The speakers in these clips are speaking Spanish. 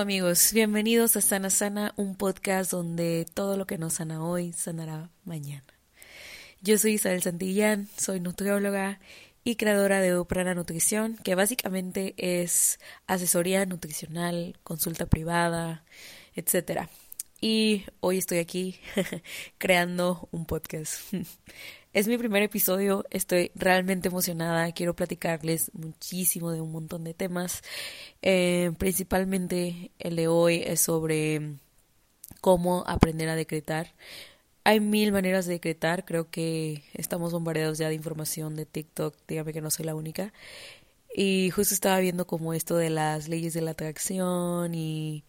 Amigos, bienvenidos a Sana Sana, un podcast donde todo lo que nos sana hoy sanará mañana. Yo soy Isabel Santillán, soy nutrióloga y creadora de Uprana Nutrición, que básicamente es asesoría nutricional, consulta privada, etc. Y hoy estoy aquí creando un podcast. Es mi primer episodio, estoy realmente emocionada, quiero platicarles muchísimo de un montón de temas. Eh, principalmente el de hoy es sobre cómo aprender a decretar. Hay mil maneras de decretar, creo que estamos bombardeados ya de información de TikTok, dígame que no soy la única. Y justo estaba viendo como esto de las leyes de la atracción y,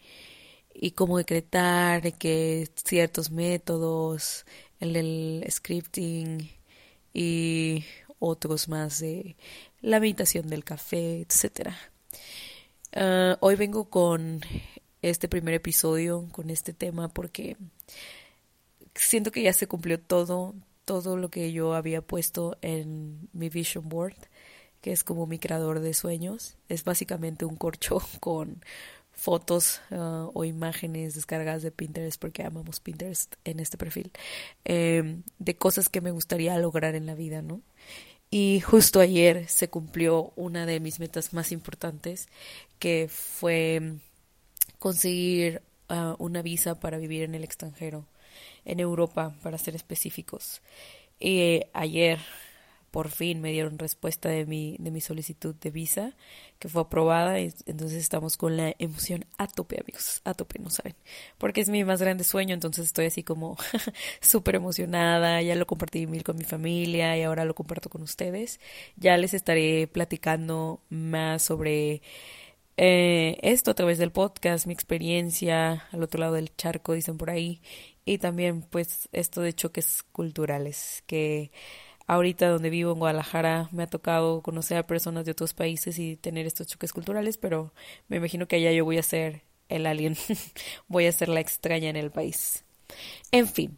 y cómo decretar, que ciertos métodos, el del scripting y otros más de la meditación del café, etcétera. Ah, hoy vengo con este primer episodio, con este tema, porque siento que ya se cumplió todo, todo lo que yo había puesto en mi vision board, que es como mi creador de sueños. Es básicamente un corcho con fotos uh, o imágenes descargadas de Pinterest, porque amamos Pinterest en este perfil, em, de cosas que me gustaría lograr en la vida, ¿no? Y justo ayer se cumplió una de mis metas más importantes, que fue conseguir uh, una visa para vivir en el extranjero, en Europa, para ser específicos. Y ayer por fin me dieron respuesta de mi, de mi solicitud de visa, que fue aprobada, y entonces estamos con la emoción a tope, amigos, a tope, no saben, porque es mi más grande sueño, entonces estoy así como súper emocionada, ya lo compartí mil con mi familia y ahora lo comparto con ustedes, ya les estaré platicando más sobre eh, esto a través del podcast, mi experiencia al otro lado del charco, dicen por ahí, y también pues esto de choques culturales que ahorita donde vivo en Guadalajara me ha tocado conocer a personas de otros países y tener estos choques culturales, pero me imagino que allá yo voy a ser el alien, voy a ser la extraña en el país. En fin,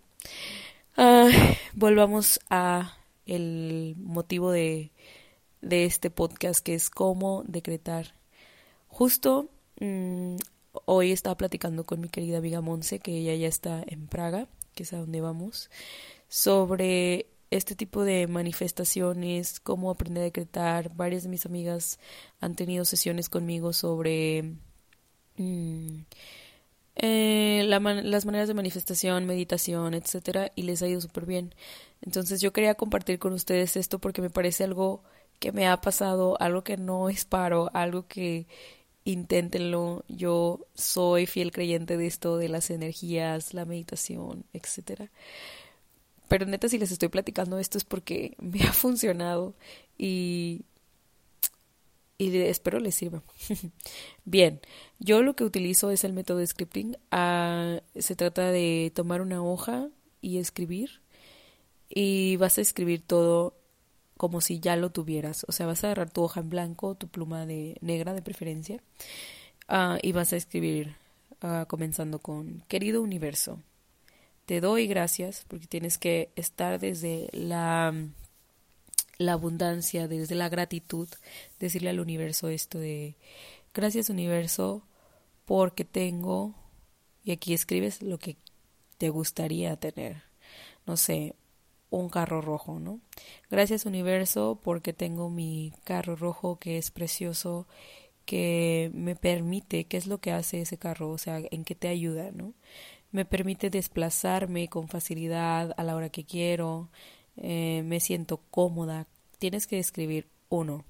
uh, volvamos a el motivo de, de, este podcast que es cómo decretar. Justo mmm, hoy estaba platicando con mi querida amiga Monse, que ella ya está en Praga, que es a donde vamos, sobre este tipo de manifestaciones, cómo aprender a decretar. Varias de mis amigas han tenido sesiones conmigo sobre mm, eh, las maneras de manifestación, meditación, etcétera, y les ha ido súper bien. Entonces yo quería compartir con ustedes esto porque me parece algo que me ha pasado, algo que no es paro, algo que inténtenlo. Yo soy fiel creyente de esto, de las energías, la meditación, etcétera. Pero neta, si les estoy platicando esto es porque me ha funcionado y, y espero les sirva. Bien, yo lo que utilizo es el método de scripting. Ah, se trata de tomar una hoja y escribir. Y vas a escribir todo como si ya lo tuvieras. O sea, vas a agarrar tu hoja en blanco, tu pluma de negra de preferencia. Ah, y vas a escribir ah, comenzando con querido universo te doy gracias porque tienes que estar desde la, la abundancia, desde la gratitud, decirle al universo esto de gracias universo porque tengo y aquí escribes lo que te gustaría tener. No sé, un carro rojo, ¿no? Gracias universo porque tengo mi carro rojo que es precioso, que me permite, ¿qué es lo que hace ese carro? O sea, ¿en qué te ayuda, ¿no? Me permite desplazarme con facilidad a la hora que quiero, eh, me siento cómoda. Tienes que describir uno,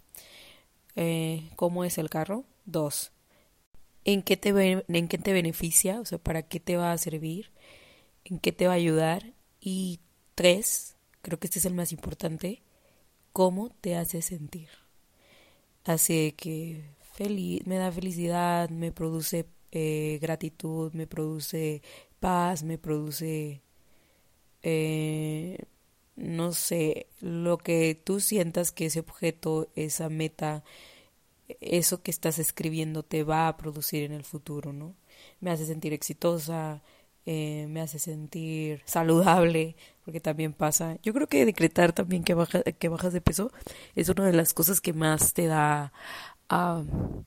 eh, cómo es el carro, dos, en qué, te, en qué te beneficia, o sea, para qué te va a servir, en qué te va a ayudar y tres, creo que este es el más importante, cómo te hace sentir. Así que feliz, me da felicidad, me produce eh, gratitud, me produce paz, me produce, eh, no sé, lo que tú sientas que ese objeto, esa meta, eso que estás escribiendo te va a producir en el futuro, ¿no? Me hace sentir exitosa, eh, me hace sentir saludable, porque también pasa. Yo creo que decretar también que, baja, que bajas de peso es una de las cosas que más te da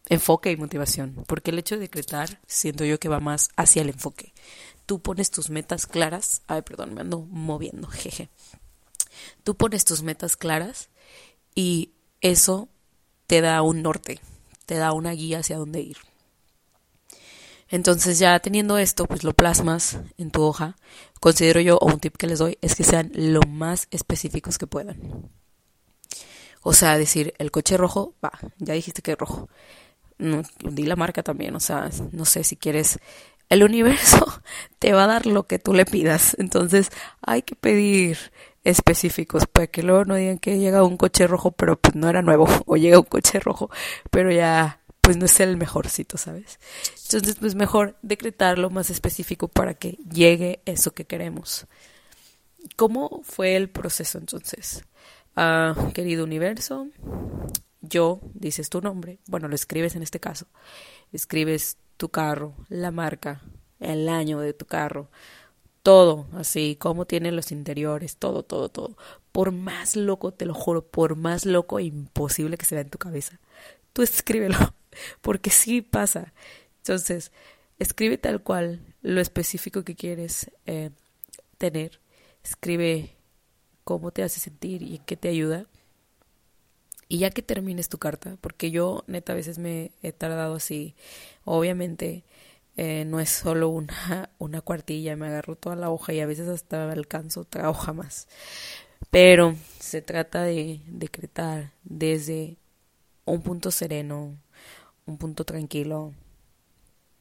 enfoque y motivación, porque el hecho de decretar siento yo que va más hacia el enfoque. Tú pones tus metas claras, ay, perdón, me ando moviendo, jeje. Tú pones tus metas claras y eso te da un norte, te da una guía hacia dónde ir. Entonces ya teniendo esto, pues lo plasmas en tu hoja. Considero yo, o un tip que les doy, es que sean lo más específicos que puedan. O sea, decir, el coche rojo, va, ya dijiste que es rojo. No, di la marca también, o sea, no sé si quieres. El universo te va a dar lo que tú le pidas. Entonces hay que pedir específicos para que luego no digan que llega un coche rojo, pero pues no era nuevo. O llega un coche rojo, pero ya pues no es el mejorcito, ¿sabes? Entonces, pues mejor decretar lo más específico para que llegue eso que queremos. ¿Cómo fue el proceso entonces? Ah, querido universo, yo, dices tu nombre, bueno, lo escribes en este caso, escribes tu carro, la marca, el año de tu carro, todo, así, cómo tienen los interiores, todo, todo, todo. Por más loco, te lo juro, por más loco e imposible que se vea en tu cabeza, tú escríbelo, porque sí pasa. Entonces, escribe tal cual lo específico que quieres eh, tener, escribe cómo te hace sentir y qué te ayuda. Y ya que termines tu carta, porque yo neta a veces me he tardado así, obviamente eh, no es solo una, una cuartilla, me agarro toda la hoja y a veces hasta alcanzo otra hoja más. Pero se trata de decretar desde un punto sereno, un punto tranquilo.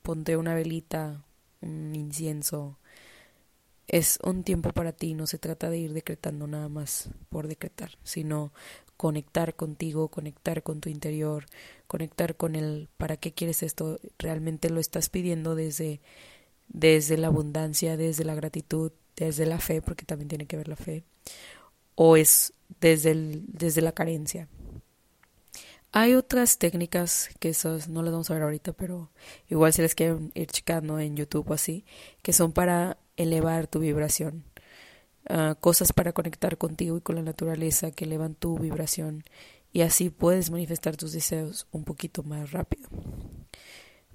Ponte una velita, un incienso, es un tiempo para ti, no se trata de ir decretando nada más por decretar, sino conectar contigo, conectar con tu interior, conectar con el para qué quieres esto, realmente lo estás pidiendo desde desde la abundancia, desde la gratitud, desde la fe, porque también tiene que ver la fe, o es desde el, desde la carencia. Hay otras técnicas que esas no las vamos a ver ahorita, pero igual si les quieren ir checando en YouTube o así, que son para elevar tu vibración. Ah, cosas para conectar contigo y con la naturaleza que elevan tu vibración y así puedes manifestar tus deseos un poquito más rápido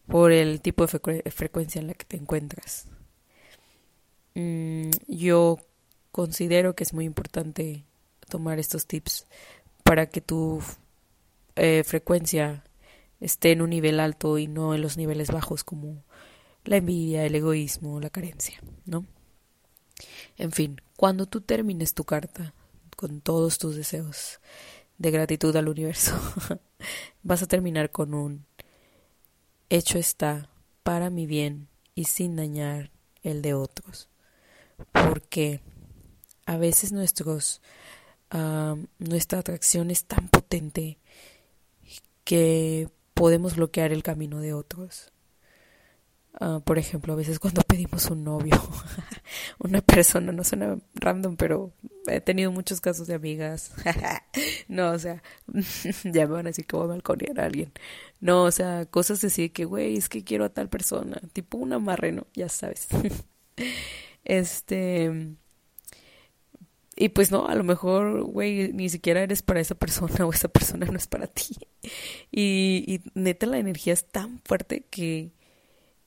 por el tipo de frecuencia en la que te encuentras. Mm, yo considero que es muy importante tomar estos tips para que tu eh, frecuencia esté en un nivel alto y no en los niveles bajos como la envidia, el egoísmo, la carencia, ¿no? En fin, cuando tú termines tu carta con todos tus deseos de gratitud al universo, vas a terminar con un hecho está para mi bien y sin dañar el de otros. Porque a veces nuestros, nuestra atracción es tan potente que podemos bloquear el camino de otros. Ah, por ejemplo, a veces cuando pedimos un novio, una persona, no suena random, pero he tenido muchos casos de amigas. no, o sea, ya me van a decir que voy a balconear a alguien. No, o sea, cosas así que, güey, es que quiero a tal persona, tipo un amarre, Ya sabes. este. Y pues no, a lo mejor, güey, ni siquiera eres para esa persona o esa persona no es para ti. Y neta, la energía es tan fuerte que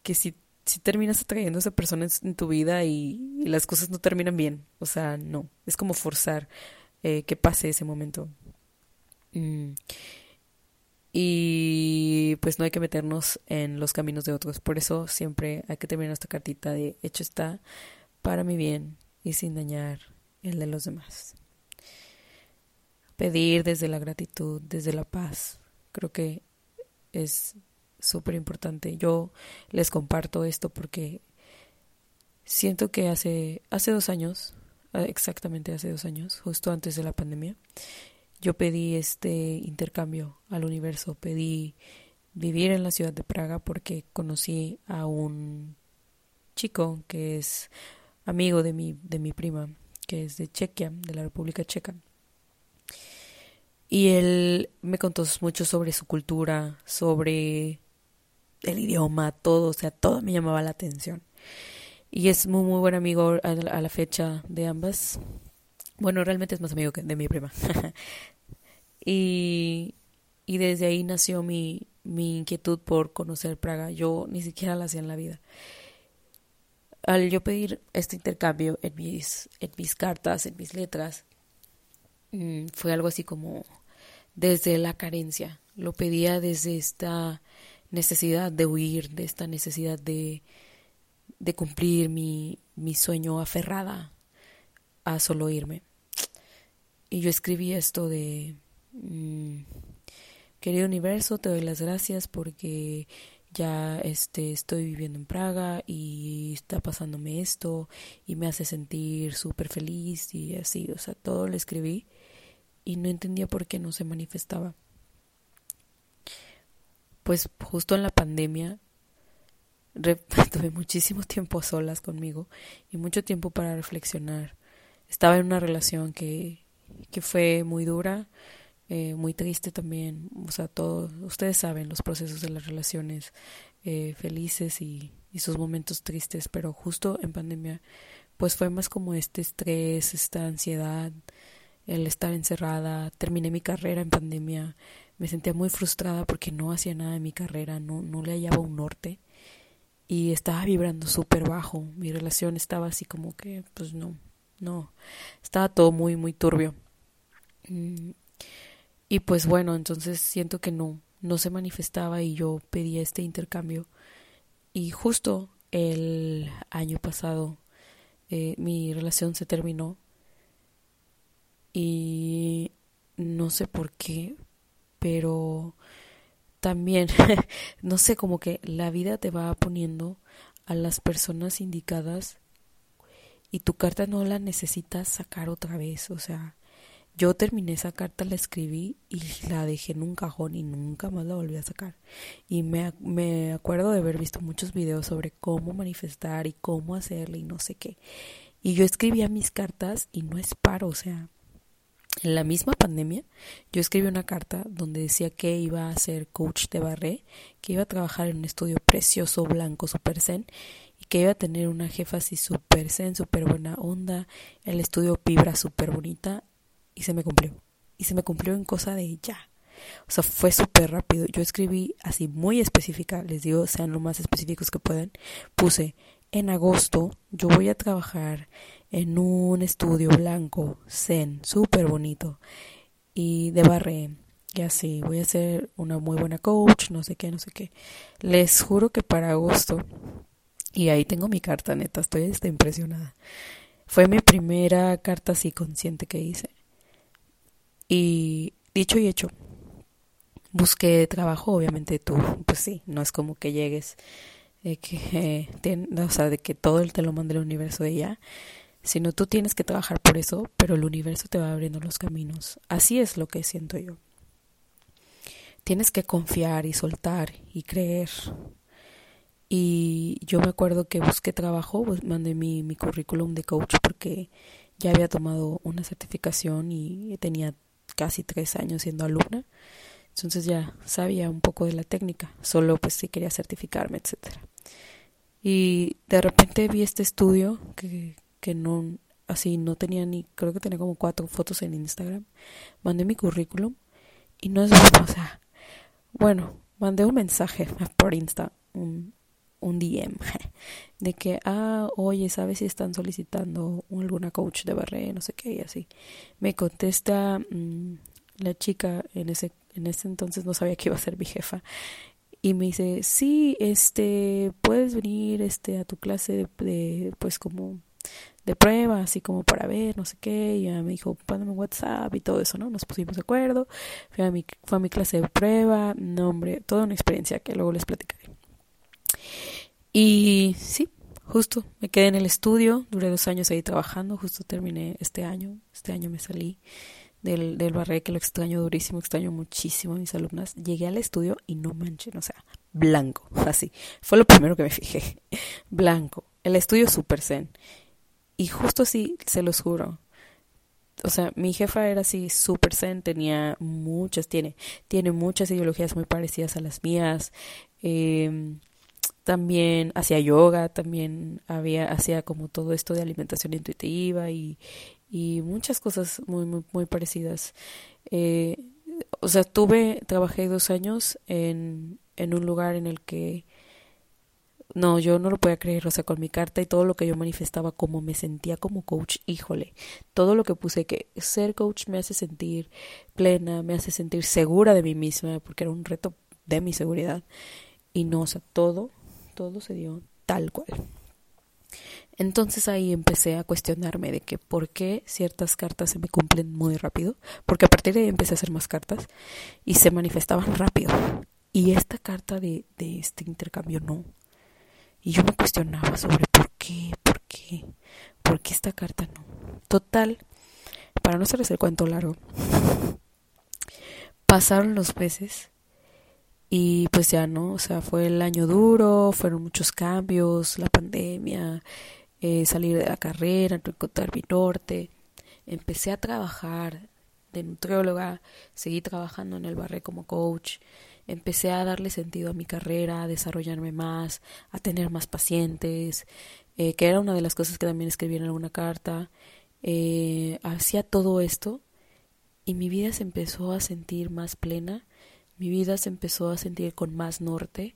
que si, si terminas atrayendo a esa persona en tu vida y, las cosas no terminan bien. O sea, no. Es como forzar eh, que pase ese momento. Mm. Y pues no hay que meternos en los caminos de otros. Por eso siempre hay que terminar esta cartita de hecho está para mi bien y sin dañar el de los demás. Pedir desde la gratitud, desde la paz. Creo que es súper importante. Yo les comparto esto porque siento que hace, hace dos años, ah, exactamente hace dos años, justo antes de la pandemia, yo pedí este intercambio al universo, pedí vivir en la ciudad de Praga porque conocí a un chico que es amigo de mi, de mi prima, que es de Chequia, de la República Checa. Y él me contó mucho sobre su cultura, sobre el idioma, todo, o sea, todo me llamaba la atención. Y es muy, muy buen amigo a la, fecha de ambas. Bueno, realmente es más amigo que de mi prima. y, y desde ahí nació mi, mi inquietud por conocer Praga. Yo ni siquiera la hacía en la vida. Al yo pedir este intercambio en mis, en mis cartas, en mis letras, mm, fue algo así como desde la carencia. Lo pedía desde esta necesidad de huir, de esta necesidad de, de cumplir mi, mi sueño aferrada a solo irme. Y yo escribí esto de, mm, querido universo, te doy las gracias porque ya este, estoy viviendo en Praga y está pasándome esto y me hace sentir súper feliz y así, o sea, todo lo escribí y no entendía por qué no se manifestaba. Pues justo en la pandemia tuve muchísimo tiempo a solas conmigo y mucho tiempo para reflexionar. Estaba en una relación que, que fue muy dura, eh, muy triste también. O sea, todo, ustedes saben los procesos de las relaciones eh, felices y, y sus momentos tristes, pero justo en pandemia, pues fue más como este estrés, esta ansiedad, el estar encerrada. Terminé mi carrera en pandemia. Me sentía muy frustrada porque no hacía nada en mi carrera, no, no le hallaba un norte y estaba vibrando súper bajo. Mi relación estaba así como que, pues no, no, estaba todo muy, muy turbio. Mm, y pues bueno, entonces siento que no, no se manifestaba y yo pedía este intercambio. Y justo el año pasado eh, mi relación se terminó y no sé por qué, pero también, no sé, como que la vida te va poniendo a las personas indicadas y tu carta no la necesitas sacar otra vez, o sea, yo terminé esa carta, la escribí y la dejé en un cajón y nunca más la volví a sacar. Y me, me acuerdo de haber visto muchos videos sobre cómo manifestar y cómo hacerle y no sé qué. Y yo escribía mis cartas y no es paro, o sea, en la misma pandemia, yo escribí una carta donde decía que iba a ser coach de barré, que iba a trabajar en un estudio precioso, blanco, super zen, y que iba a tener una jefa así super zen, super buena onda, el estudio vibra super bonita, y se me cumplió. Y se me cumplió en cosa de ya. O sea, fue súper rápido. Yo escribí así muy específica, les digo, sean lo más específicos que puedan. Puse, en agosto yo voy a trabajar en un estudio blanco, zen, súper bonito, y de barré. Y así, voy a ser una muy buena coach, no sé qué, no sé qué. Les juro que para agosto, y ahí tengo mi carta neta, estoy impresionada. Fue mi primera carta así consciente que hice. Y dicho y hecho, busqué trabajo, obviamente tú, pues sí, no es como que llegues, de que, o sea, de que todo te lo mande el universo de ella sino tú tienes que trabajar por eso, pero el universo te va abriendo los caminos. Así es lo que siento yo. Tienes que confiar y soltar y creer. Y yo me acuerdo que busqué trabajo, pues mandé mi, mi currículum de coach porque ya había tomado una certificación y tenía casi tres años siendo alumna. Entonces ya sabía un poco de la técnica, solo pues quería certificarme, etcétera. Y de repente vi este estudio que, que no, así no tenía ni, creo que tenía como cuatro fotos en Instagram. Mandé mi currículum y no es bueno, o sea, bueno, mandé un mensaje por Insta, un, un DM, de que, ah, oye, ¿sabes si están solicitando alguna coach de barré, no sé qué, y así. Me contesta mm, la chica, en ese, en ese entonces no sabía que iba a ser mi jefa, y me dice, sí, este, puedes venir, este, a tu clase de pues como de prueba, así como para ver, no sé qué, y ya me dijo, póndame WhatsApp y todo eso, ¿no? Nos pusimos de acuerdo, fue a mi, fue a mi clase de prueba, no, hombre, toda una experiencia que luego les platicaré. Y sí, justo, me quedé en el estudio, duré dos años ahí trabajando, justo terminé este año, este año me salí del, del que lo extraño durísimo, extraño muchísimo a mis alumnas. Llegué al estudio y no manchen, o sea, blanco, así. Fue lo primero que me fijé, blanco. El estudio super zen. Y justo así, se los juro. O sea, mi jefa era así súper zen, tenía muchas, tiene, tiene muchas ideologías muy parecidas a las mías. Eh, también hacía yoga, también había, hacía como todo esto de alimentación intuitiva y, y muchas cosas muy, muy, muy parecidas. Eh, o sea, tuve, trabajé dos años en, en un lugar en el que no, yo no lo podía creer, o sea, con mi carta y todo lo que yo manifestaba, como me sentía como coach, híjole, todo lo que puse que ser coach me hace sentir plena, me hace sentir segura de mí misma, porque era un reto de mi seguridad. Y no, o sea, todo, todo se dio tal cual. Entonces ahí empecé a cuestionarme de que por qué ciertas cartas se me cumplen muy rápido, porque a partir de ahí empecé a hacer más cartas y se manifestaban rápido. Y esta carta de, de este intercambio no. Y yo me cuestionaba sobre por qué, por qué, por qué esta carta no. Total, para no hacerles el cuento largo, pasaron los meses y pues ya no, o sea, fue el año duro, fueron muchos cambios, la pandemia, eh, salir de la carrera, encontrar mi norte. Empecé a trabajar de nutrióloga, seguí trabajando en el barrio como coach empecé a darle sentido a mi carrera, a desarrollarme más, a tener más pacientes, eh, que era una de las cosas que también escribí en alguna carta. Eh, hacía todo esto y mi vida se empezó a sentir más plena, mi vida se empezó a sentir con más norte,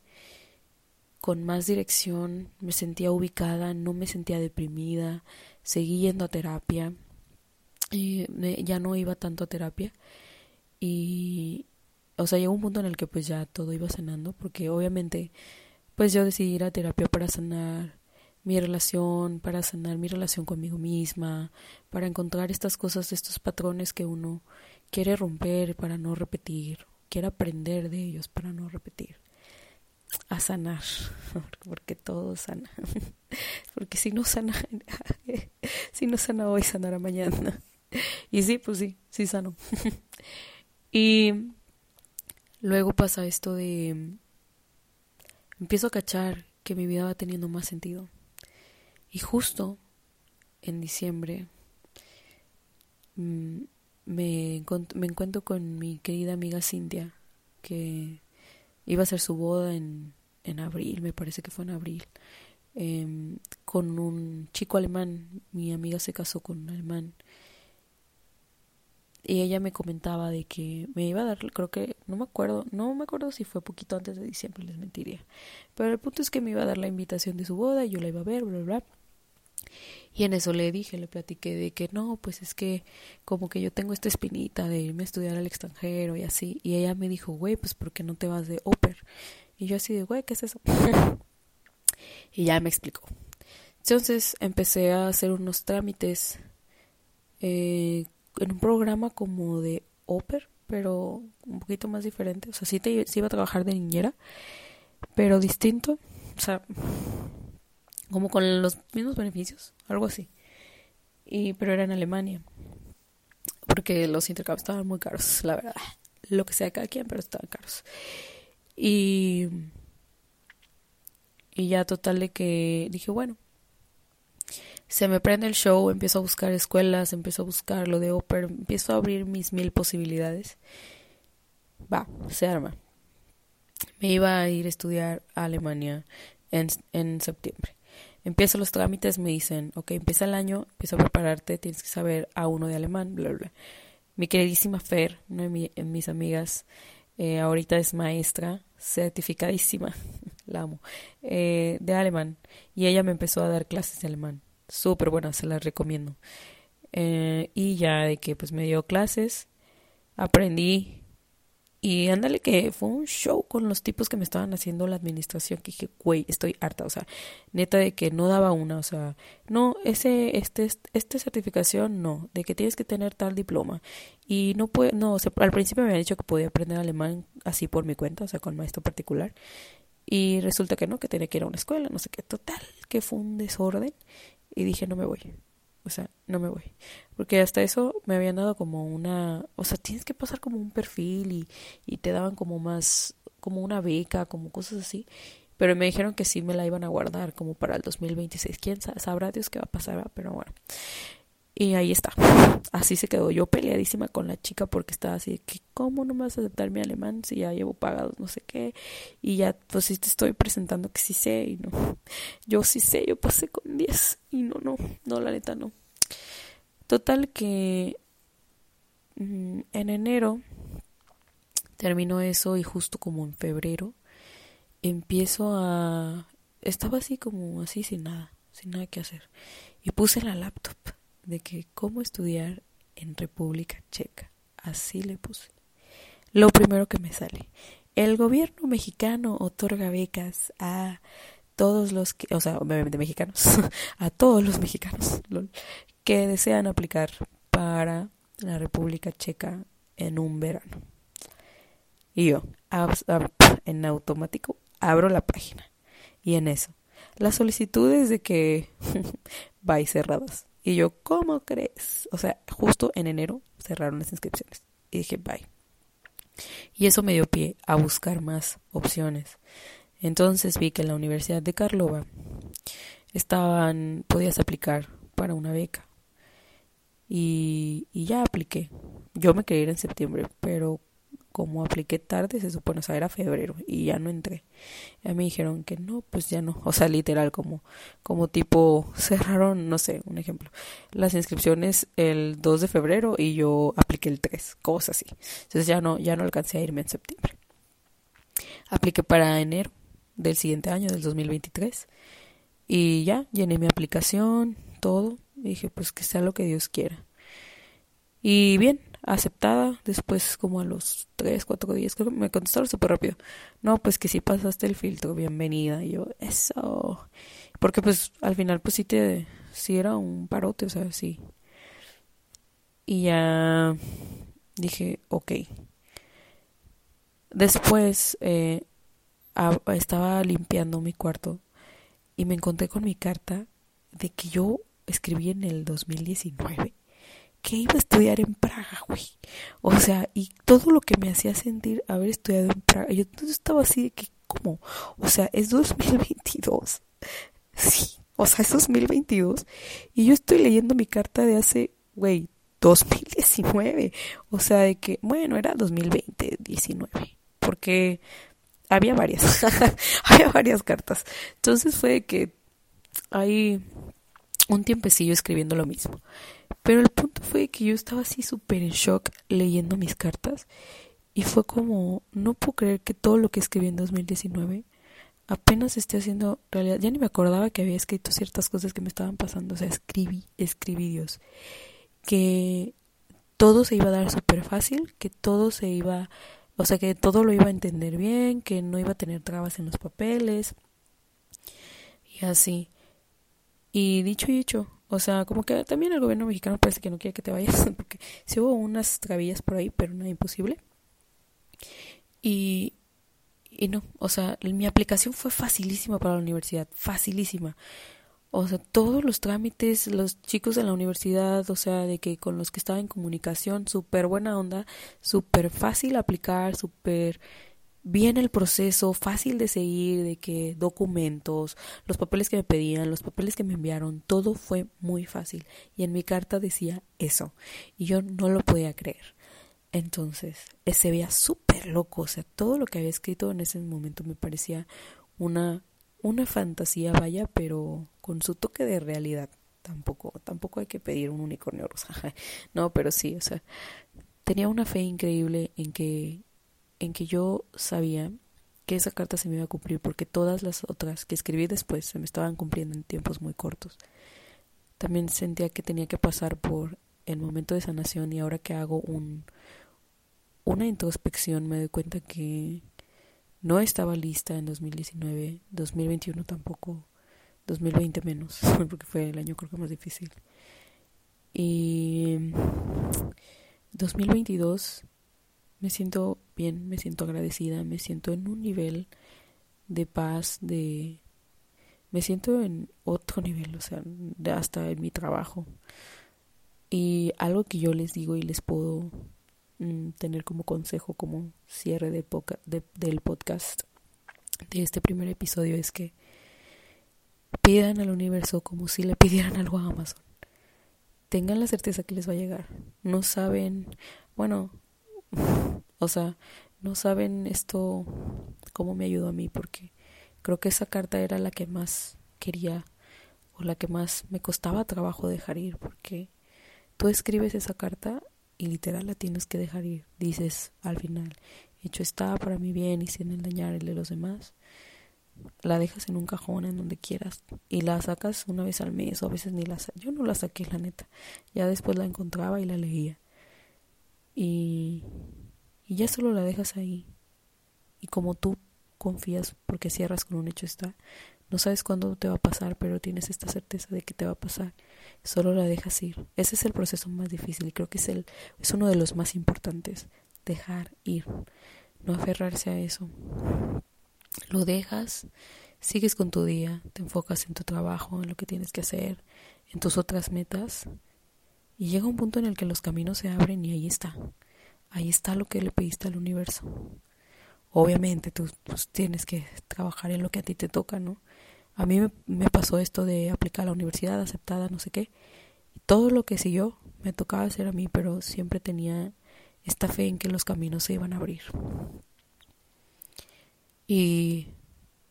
con más dirección, me sentía ubicada, no me sentía deprimida, seguí yendo a terapia, eh, ya no iba tanto a terapia y, o sea, llegó un punto en el que pues ya todo iba sanando, porque obviamente pues yo decidí ir a terapia para sanar mi relación, para sanar mi relación conmigo misma, para encontrar estas cosas, estos patrones que uno quiere romper para no repetir, quiere aprender de ellos para no repetir. A sanar, porque todo sana. Porque si no sana, si no sana hoy, sanará mañana. Y sí, pues sí, sí sano. Y Luego pasa esto de... Empiezo a cachar que mi vida va teniendo más sentido. Y justo en diciembre mm, me, me encuentro con mi querida amiga Cintia, que iba a ser su boda en, en abril, me parece que fue en abril, em, con un chico alemán. Mi amiga se casó con un alemán y ella me comentaba de que me iba a dar, creo que, no me acuerdo, no me acuerdo si fue poquito antes de diciembre, les mentiría. Pero el punto es que me iba a dar la invitación de su boda y yo la iba a ver, bla, bla. Y en eso le dije, le platiqué de que no, pues es que como que yo tengo esta espinita de irme a estudiar al extranjero y así. Y ella me dijo, güey, pues ¿por qué no te vas de Oper? Y yo así de, güey, ¿qué es eso? y ya me explicó. Entonces empecé a hacer unos trámites eh, en un programa como de Oper, pero un poquito más diferente. O sea, sí, te, iba a trabajar de niñera, pero distinto. O sea, como con los mismos beneficios, algo así. Y, pero era en Alemania. Porque los intercambios estaban muy caros, la verdad. Lo que sea cada quien, pero estaban caros. Y, y ya total de que dije, bueno, se me prende el show, empiezo a buscar escuelas, empiezo a buscar lo de ópera, empiezo a abrir mis mil posibilidades. Va, se arma. Me iba a ir a estudiar a Alemania en, en septiembre. Empiezo los trámites, me dicen, ok, empieza el año, empieza a prepararte, tienes que saber a uno de alemán, bla, bla. Mi queridísima Fer, una de mis amigas, eh, ahorita es maestra, certificadísima, la amo, eh, de alemán. Y ella me empezó a dar clases de alemán súper buena, se las recomiendo. Eh, y ya de que pues me dio clases, aprendí y ándale que fue un show con los tipos que me estaban haciendo la administración que dije, güey, estoy harta, o sea, neta de que no daba una, o sea, no, ese, este, este certificación no, de que tienes que tener tal diploma y no puede, no, o sea, al principio me habían dicho que podía aprender alemán así por mi cuenta, o sea, con maestro particular y resulta que no, que tenía que ir a una escuela, no sé qué, total, que fue un desorden y dije, no me voy. O sea, no me voy. Porque hasta eso me habían dado como una... O sea, tienes que pasar como un perfil y, y te daban como más... como una beca, como cosas así. Pero me dijeron que sí me la iban a guardar como para el 2026. ¿Quién sabrá Dios qué va a pasar? Pero bueno. Y ahí está. Así se quedó. Yo peleadísima con la chica porque estaba así de que, ¿cómo no me vas a aceptar mi alemán si ya llevo pagados no sé qué? Y ya, pues sí te estoy presentando que sí sé y no. Yo sí sé, yo pasé con 10 y no, no, no, la neta no. Total que mm, en enero terminó eso y justo como en febrero empiezo a... Estaba así como así sin nada, sin nada que hacer. Y puse la laptop de que cómo estudiar en República Checa. Así le puse. Lo primero que me sale. El gobierno mexicano otorga becas a todos los que, o sea, obviamente mexicanos, a todos los mexicanos que desean aplicar para la República Checa en un verano. Y yo, en automático, abro la página. Y en eso, las solicitudes de que vais cerradas. Y yo, ¿cómo crees? O sea, justo en enero cerraron las inscripciones. Y dije, bye. Y eso me dio pie a buscar más opciones. Entonces vi que en la Universidad de Karlova estaban, podías aplicar para una beca. Y, y ya apliqué. Yo me quería ir en septiembre, pero como apliqué tarde, se supone, o sea, era febrero y ya no entré. Ya me dijeron que no, pues ya no. O sea, literal, como, como tipo, cerraron, no sé, un ejemplo, las inscripciones el 2 de febrero y yo apliqué el 3, cosas así. Entonces ya no, ya no alcancé a irme en septiembre. Apliqué para enero del siguiente año, del 2023. Y ya, llené mi aplicación, todo. Dije, pues que sea lo que Dios quiera. Y bien, aceptada. Después, como a los 3, 4 días, creo que me contestaron súper rápido. No, pues que si pasaste el filtro, bienvenida. Y yo, eso. Porque pues al final, pues sí te, sí era un parote, o sea, sí. Y ya dije, ok. Después eh, estaba limpiando mi cuarto y me encontré con mi carta de que yo escribí en el 2019 que iba a estudiar en Praga, güey. O sea, y todo lo que me hacía sentir haber estudiado en Praga. Yo estaba así de que, ¿cómo? O sea, es 2022. Sí, o sea, es 2022. Y yo estoy leyendo mi carta de hace, güey, 2019. O sea, de que, bueno, era 2020, 19. Porque había varias. había varias cartas. Entonces fue de que hay un tiempecillo escribiendo lo mismo. Pero el punto fue que yo estaba así súper en shock leyendo mis cartas y fue como, no puedo creer que todo lo que escribí en 2019 apenas esté haciendo realidad. Ya ni me acordaba que había escrito ciertas cosas que me estaban pasando. O sea, escribí, escribí Dios. Que todo se iba a dar súper fácil, que todo se iba, o sea, que todo lo iba a entender bien, que no iba a tener trabas en los papeles. Y así. Y dicho y hecho, o sea, como que también el gobierno mexicano parece que no quiere que te vayas, porque sí hubo unas travillas por ahí, pero nada imposible. Y, y no, o sea, mi aplicación fue facilísima para la universidad, facilísima. O sea, todos los trámites, los chicos de la universidad, o sea, de que con los que estaba en comunicación, súper buena onda, súper fácil aplicar, súper bien el proceso, fácil de seguir, de que documentos, los papeles que me pedían, los papeles que me enviaron, todo fue muy fácil. Y en mi carta decía eso. Y yo no lo podía creer. Entonces, eh, se veía súper loco. O sea, todo lo que había escrito en ese momento me parecía una, una fantasía, vaya, pero con su toque de realidad. Tampoco, tampoco hay que pedir un unicornio rosa. no, pero sí, o sea, tenía una fe increíble en que en que yo sabía que esa carta se me iba a cumplir porque todas las otras que escribí después se me estaban cumpliendo en tiempos muy cortos. También sentía que tenía que pasar por el momento de sanación y ahora que hago un una introspección me doy cuenta que no estaba lista en 2019, 2021 tampoco, 2020 menos, porque fue el año creo que más difícil. Y 2022 me siento bien, me siento agradecida, me siento en un nivel de paz, de me siento en otro nivel, o sea, hasta en mi trabajo. Y algo que yo les digo y les puedo mm, tener como consejo, como cierre de del podcast de este primer episodio es que pidan al universo como si le pidieran algo a Amazon. Tengan la certeza que les va a llegar. No saben, bueno, o sea, no saben esto cómo me ayudó a mí porque creo que esa carta era la que más quería o la que más me costaba trabajo dejar ir porque tú escribes esa carta y literal la tienes que dejar ir, dices al final. hecho está para mi bien y sin dañar el de los demás, la dejas en un cajón en donde quieras y la sacas una vez al mes o a veces ni la yo no la saqué la neta. Ya después la encontraba y la leía y, y ya solo la dejas ahí. Y como tú confías porque cierras con un hecho está no sabes cuándo te va a pasar pero tienes esta certeza de que te va a pasar. Solo la dejas ir. Ese es el proceso más difícil. Y creo que es el es uno de los más importantes dejar ir no aferrarse a eso. Lo dejas, sigues con tu día, te enfocas en tu trabajo, en lo que tienes que hacer, en tus otras metas, y llega un punto en el que los caminos se abren y ahí está. Ahí está lo que le pediste al universo. Obviamente tú pues, tienes que trabajar en lo que a ti te toca, ¿no? A mí me, pasó esto de aplicar a la universidad, aceptada, no sé qué. Todo lo que siguió me tocaba hacer a mí, pero siempre tenía esta fe en que los caminos se iban a abrir. Y,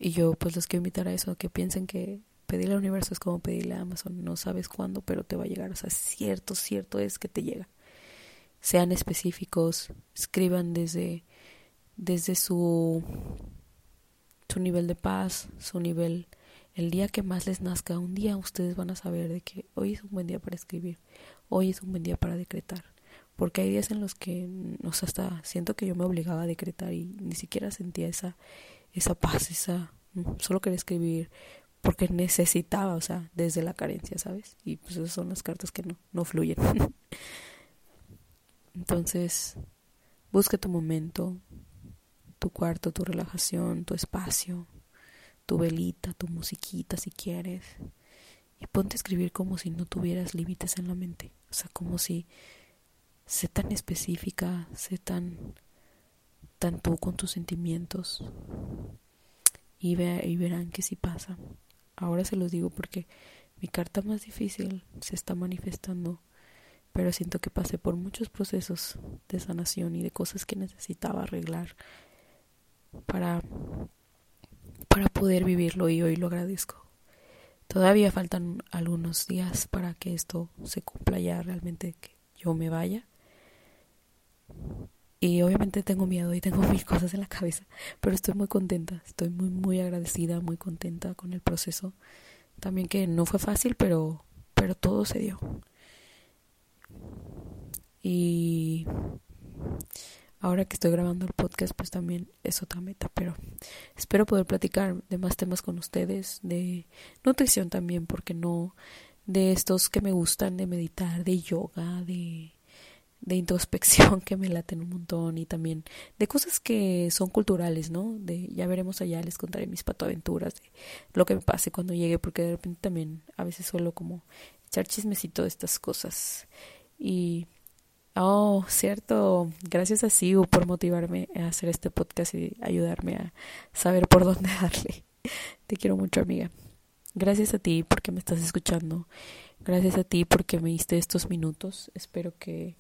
y yo pues los quiero invitar a eso, que piensen que pedirle al universo es como pedirle a Amazon, no sabes cuándo, pero te va a llegar, o sea, cierto, cierto es que te llega. Sean específicos, escriban desde, desde su, su nivel de paz, su nivel, el día que más les nazca, un día ustedes van a saber de que hoy es un buen día para escribir, hoy es un buen día para decretar porque hay días en los que, o sea, hasta siento que yo me obligaba a decretar y ni siquiera sentía esa, esa paz, esa, mm, solo quería escribir porque necesitaba, o sea, desde la carencia, ¿sabes? Y pues esas son las cartas que no, no fluyen. Entonces, busca tu momento, tu cuarto, tu relajación, tu espacio, tu velita, tu musiquita si quieres. Y ponte a escribir como si no tuvieras límites en la mente. O sea, como si sé tan específica, sé tan, tan tú con tus sentimientos y, y verán que sí pasa. Ahora se los digo porque mi carta más difícil se está manifestando, pero siento que pasé por muchos procesos de sanación y de cosas que necesitaba arreglar para, para poder vivirlo y hoy lo agradezco. Todavía faltan algunos días para que esto se cumpla ya realmente, que yo me vaya y obviamente tengo miedo y tengo mil cosas en la cabeza, pero estoy muy contenta, estoy muy, muy agradecida, muy contenta con el proceso. También que no fue fácil, pero, pero todo se dio. Y ahora que estoy grabando el podcast, pues también es otra meta, pero espero poder platicar de más temas con ustedes, de nutrición también, porque no, de estos que me gustan, de meditar, de yoga, de de introspección que me laten un montón y también de cosas que son culturales, ¿no? De ya veremos allá, les contaré mis patoaventuras, de lo que me pase cuando llegue, porque de repente también a veces suelo como echar chismecito de estas cosas. Y, oh, cierto, gracias a Siu por motivarme a hacer este podcast y ayudarme a saber por dónde darle. Te quiero mucho, amiga. Gracias a ti porque me estás escuchando. Gracias a ti porque me diste estos minutos. Espero que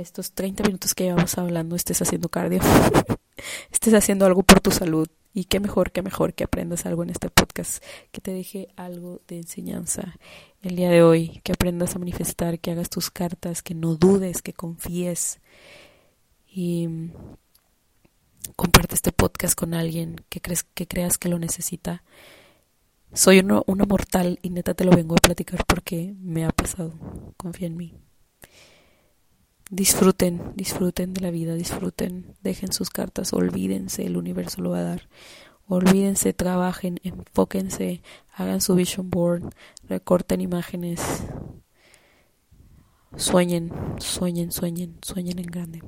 estos 30 minutos que llevamos hablando estés haciendo cardio, estés haciendo algo por tu salud. Y qué mejor, qué mejor que aprendas algo en este podcast, que te deje algo de enseñanza el día de hoy, que aprendas a manifestar, que hagas tus cartas, que no dudes, que confíes. Y comparte este podcast con alguien que, crees, que creas que lo necesita. Soy uno, una mortal y neta te lo vengo a platicar porque me ha pasado. Confía en mí disfruten, disfruten de la vida, disfruten, dejen sus cartas, olvídense, el universo lo va a dar. Olvídense, trabajen, enfóquense, hagan su vision board, recorten imágenes, sueñen, sueñen, sueñen, sueñen en grande.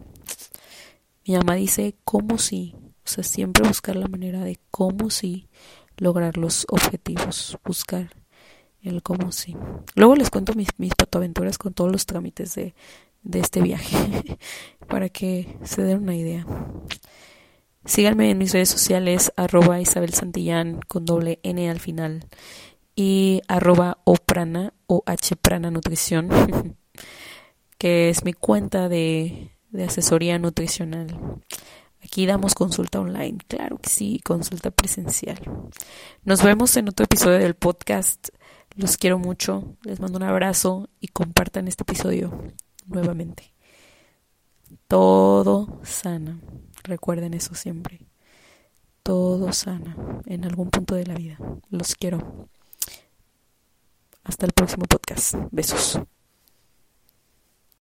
Mi mamá dice, ¿cómo si? O sea, siempre buscar la manera de cómo si lograr los objetivos, buscar el cómo si. Luego les cuento mis, mis patoaventuras con todos los trámites de, de este viaje para que se den una idea. Síganme en mis redes sociales arroba Isabel Santillán con doble N al final y arroba oprana o hprana nutrición que es mi cuenta de, de asesoría nutricional. Aquí damos consulta online, claro que sí, consulta presencial. Nos vemos en otro episodio del podcast. Los quiero mucho, les mando un abrazo y compartan este episodio nuevamente. Todo sana. Recuerden eso siempre. Todo sana en algún punto de la vida. Los quiero. Hasta el próximo podcast. Besos.